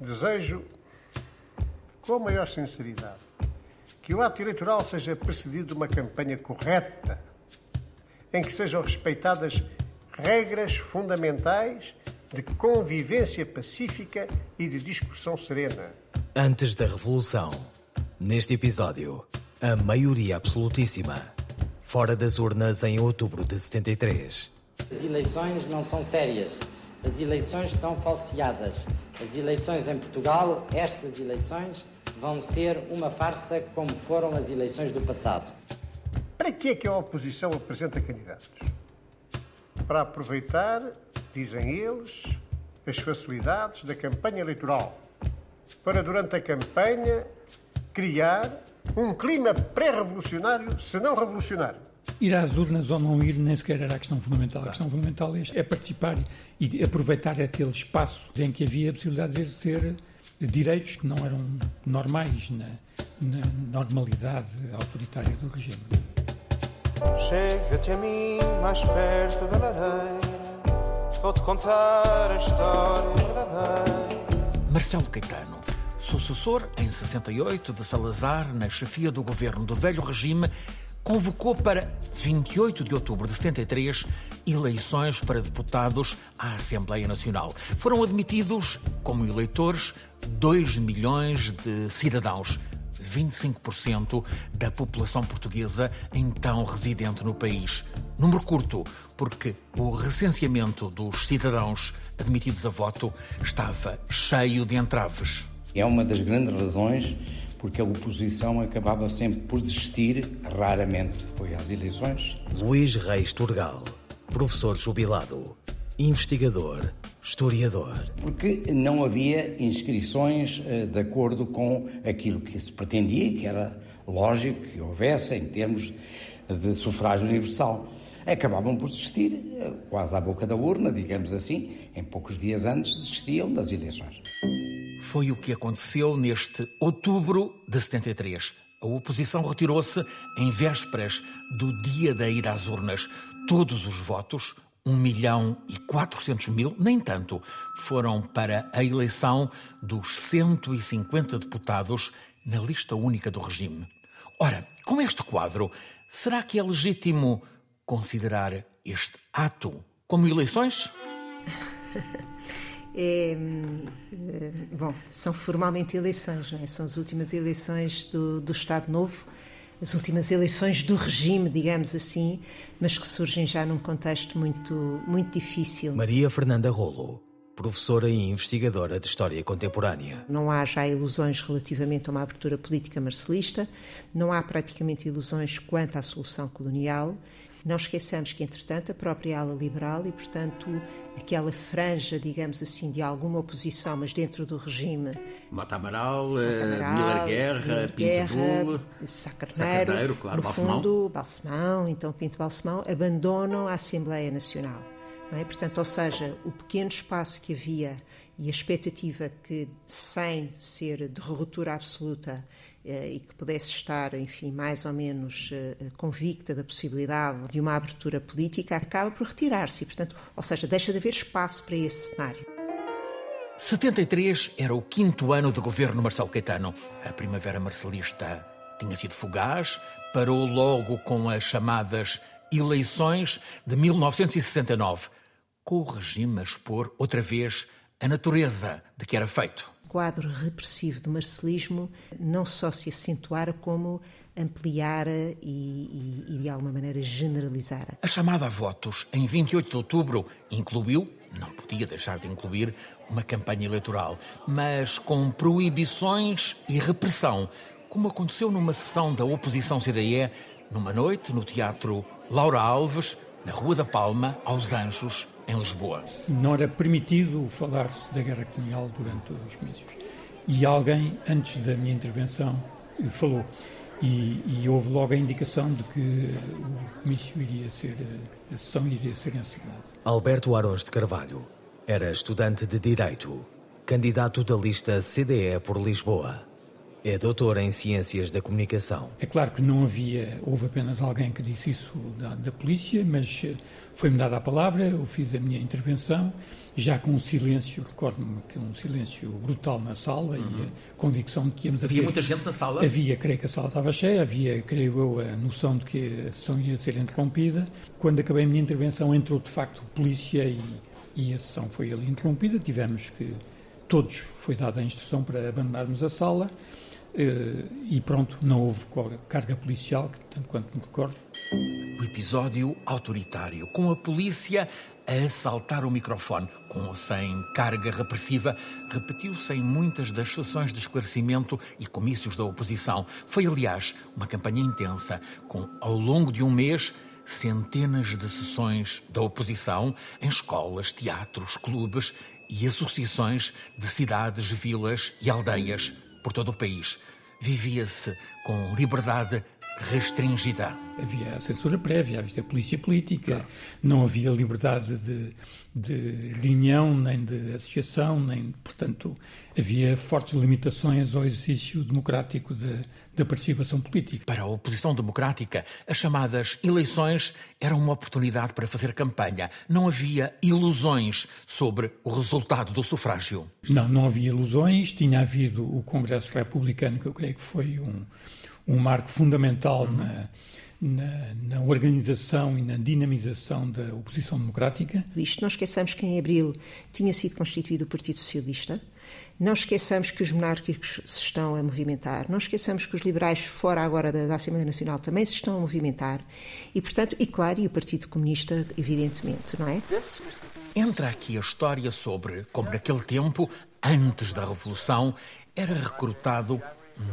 desejo, com a maior sinceridade, que o ato eleitoral seja precedido de uma campanha correta, em que sejam respeitadas regras fundamentais de convivência pacífica e de discussão serena. Antes da Revolução, neste episódio, a maioria absolutíssima, fora das urnas em outubro de 73. As eleições não são sérias, as eleições estão falseadas. As eleições em Portugal, estas eleições, vão ser uma farsa como foram as eleições do passado. Para que é que a oposição apresenta candidatos? Para aproveitar, dizem eles, as facilidades da campanha eleitoral. Para, durante a campanha, criar um clima pré-revolucionário, se não revolucionário. Ir às urnas ou não ir nem sequer era a questão fundamental. A questão fundamental é, é participar e aproveitar aquele espaço em que havia a possibilidade de exercer direitos que não eram normais na, na normalidade autoritária do regime. Chega-te a mim mais perto da lareira, vou-te contar a história verdadeira. Marcelo Caetano, sucessor em 68 de Salazar na chefia do governo do velho regime, convocou para 28 de outubro de 73 eleições para deputados à Assembleia Nacional. Foram admitidos como eleitores 2 milhões de cidadãos. 25% da população portuguesa então residente no país. Número curto, porque o recenseamento dos cidadãos admitidos a voto estava cheio de entraves. É uma das grandes razões porque a oposição acabava sempre por desistir, raramente foi às eleições. Luís Reis Turgal, professor jubilado, investigador, historiador. Porque não havia inscrições eh, de acordo com aquilo que se pretendia, que era lógico que houvesse em termos de sufrágio universal. Acabavam por desistir, eh, quase à boca da urna, digamos assim, em poucos dias antes desistiam das eleições. Foi o que aconteceu neste outubro de 73. A oposição retirou-se em vésperas do dia da ida às urnas. Todos os votos, 1 milhão e 400 mil, nem tanto, foram para a eleição dos 150 deputados na lista única do regime. Ora, com este quadro, será que é legítimo considerar este ato como eleições? É, é, bom, são formalmente eleições, não é? São as últimas eleições do, do Estado Novo, as últimas eleições do regime, digamos assim, mas que surgem já num contexto muito, muito difícil. Maria Fernanda Rolo, professora e investigadora de História Contemporânea. Não há já ilusões relativamente a uma abertura política marcelista, não há praticamente ilusões quanto à solução colonial não esqueçamos que, entretanto, a própria ala liberal e, portanto, aquela franja, digamos assim, de alguma oposição, mas dentro do regime. Mata Amaral, Miller Guerra, Pinto Bull, Sacarneiro, claro, no Balsemão. fundo, Balsemão, então Pinto Balsemão, abandonam a Assembleia Nacional. É? Portanto, ou seja, o pequeno espaço que havia e a expectativa que, sem ser de ruptura absoluta, eh, e que pudesse estar, enfim, mais ou menos eh, convicta da possibilidade de uma abertura política, acaba por retirar-se. Portanto, ou seja, deixa de haver espaço para esse cenário. 73 era o quinto ano de governo Marcelo Caetano. A primavera marcelista tinha sido fugaz, parou logo com as chamadas eleições de 1969, com o regime a expor outra vez a natureza de que era feito quadro repressivo do marcelismo não só se acentuara, como ampliara e, e, e, de alguma maneira generalizara. A chamada a votos em 28 de outubro incluiu, não podia deixar de incluir, uma campanha eleitoral, mas com proibições e repressão, como aconteceu numa sessão da oposição CDE, numa noite no Teatro Laura Alves, na Rua da Palma, aos Anjos, em Lisboa. Não era permitido falar-se da guerra colonial durante os comícios. E alguém, antes da minha intervenção, falou. E, e, houve logo a indicação de que o comício iria ser, a sessão iria ser encerrada. Alberto Arons de Carvalho era estudante de Direito, candidato da lista CDE por Lisboa. É doutor em Ciências da Comunicação. É claro que não havia, houve apenas alguém que disse isso da, da polícia, mas eh, foi-me dada a palavra, eu fiz a minha intervenção, já com um silêncio, recordo-me que um silêncio brutal na sala uhum. e a convicção de que íamos Havia ter, muita gente na sala? Havia, creio que a sala estava cheia, havia, creio eu, a noção de que a sessão ia ser interrompida. Quando acabei a minha intervenção, entrou de facto polícia e, e a sessão foi ali interrompida. Tivemos que, todos, foi dada a instrução para abandonarmos a sala e pronto, não houve carga policial, tanto quanto me recordo. O episódio autoritário, com a polícia a assaltar o microfone, com ou sem carga repressiva, repetiu-se em muitas das sessões de esclarecimento e comícios da oposição. Foi, aliás, uma campanha intensa, com, ao longo de um mês, centenas de sessões da oposição em escolas, teatros, clubes e associações de cidades, vilas e aldeias por todo o país. Vivia-se com liberdade restringida. Havia a censura prévia, havia a polícia política, claro. não havia liberdade de, de reunião, nem de associação, nem, portanto, havia fortes limitações ao exercício democrático de, da participação política. Para a oposição democrática, as chamadas eleições eram uma oportunidade para fazer campanha. Não havia ilusões sobre o resultado do sufrágio. Não, não havia ilusões. Tinha havido o Congresso Republicano, que eu creio que foi um, um marco fundamental uhum. na, na, na, organização e na dinamização da oposição democrática. Isto, não esqueçamos que em abril tinha sido constituído o Partido Socialista. Não esqueçamos que os monárquicos se estão a movimentar, não esqueçamos que os liberais, fora agora da, da Assembleia Nacional, também se estão a movimentar e, portanto, e claro, e o Partido Comunista, evidentemente, não é? Entra aqui a história sobre como, naquele tempo, antes da Revolução, era recrutado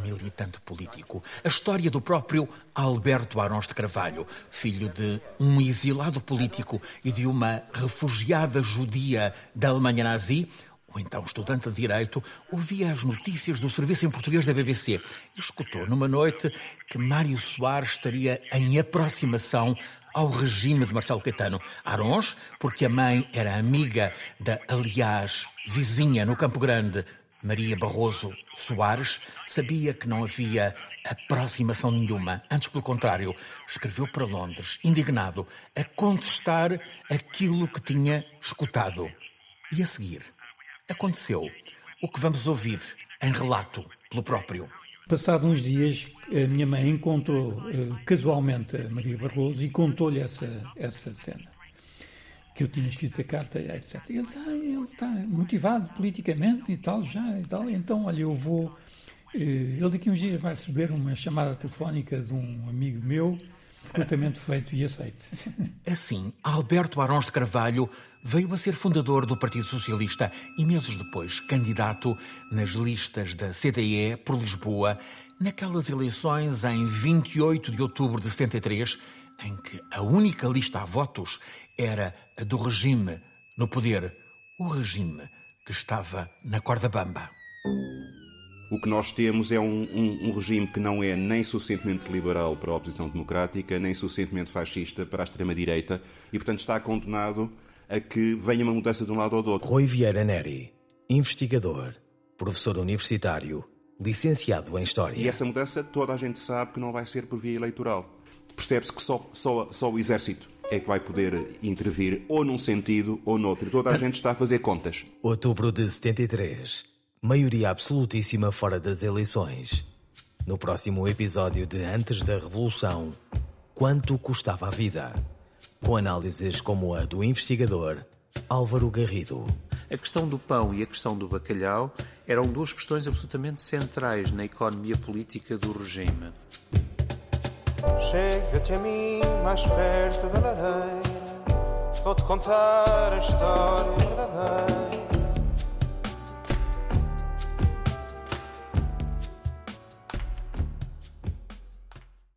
militante político. A história do próprio Alberto Arons de Carvalho, filho de um exilado político e de uma refugiada judia da Alemanha nazi, o então estudante de Direito, ouvia as notícias do serviço em português da BBC e escutou numa noite que Mário Soares estaria em aproximação ao regime de Marcelo Caetano. Arons, porque a mãe era amiga da, aliás, vizinha no Campo Grande, Maria Barroso Soares, sabia que não havia aproximação nenhuma. Antes, pelo contrário, escreveu para Londres, indignado, a contestar aquilo que tinha escutado. E a seguir, aconteceu o que vamos ouvir em relato pelo próprio. Passado uns dias, a minha mãe encontrou uh, casualmente a Maria Barroso e contou-lhe essa, essa cena. Que eu tinha escrito a carta, etc. Ele está, ele está motivado politicamente e tal, já e tal. Então, olha, eu vou. Uh, ele daqui uns dias vai receber uma chamada telefónica de um amigo meu, recrutamento feito e aceito. Assim, Alberto Arons de Carvalho veio a ser fundador do Partido Socialista e meses depois candidato nas listas da CDE por Lisboa, naquelas eleições em 28 de outubro de 73, em que a única lista a votos era a do regime no poder, o regime que estava na corda bamba. O que nós temos é um, um, um, regime que não é nem suficientemente liberal para a oposição democrática, nem suficientemente fascista para a extrema-direita e, portanto, está condenado a que venha uma mudança de um lado ou do outro. Rui Vieira Neri, investigador, professor universitário, licenciado em História. E essa mudança toda a gente sabe que não vai ser por via eleitoral. Percebe-se que só, só, só o Exército é que vai poder intervir ou num sentido ou noutro. Toda a gente está a fazer contas. Outubro de 73. Maioria absolutíssima fora das eleições. No próximo episódio de Antes da Revolução, quanto custava a vida? com análises como a do investigador Álvaro Garrido. A questão do pão e a questão do bacalhau eram duas questões absolutamente centrais na economia política do regime. Chega-te a mim mais perto da lareira, vou-te contar a história verdadeira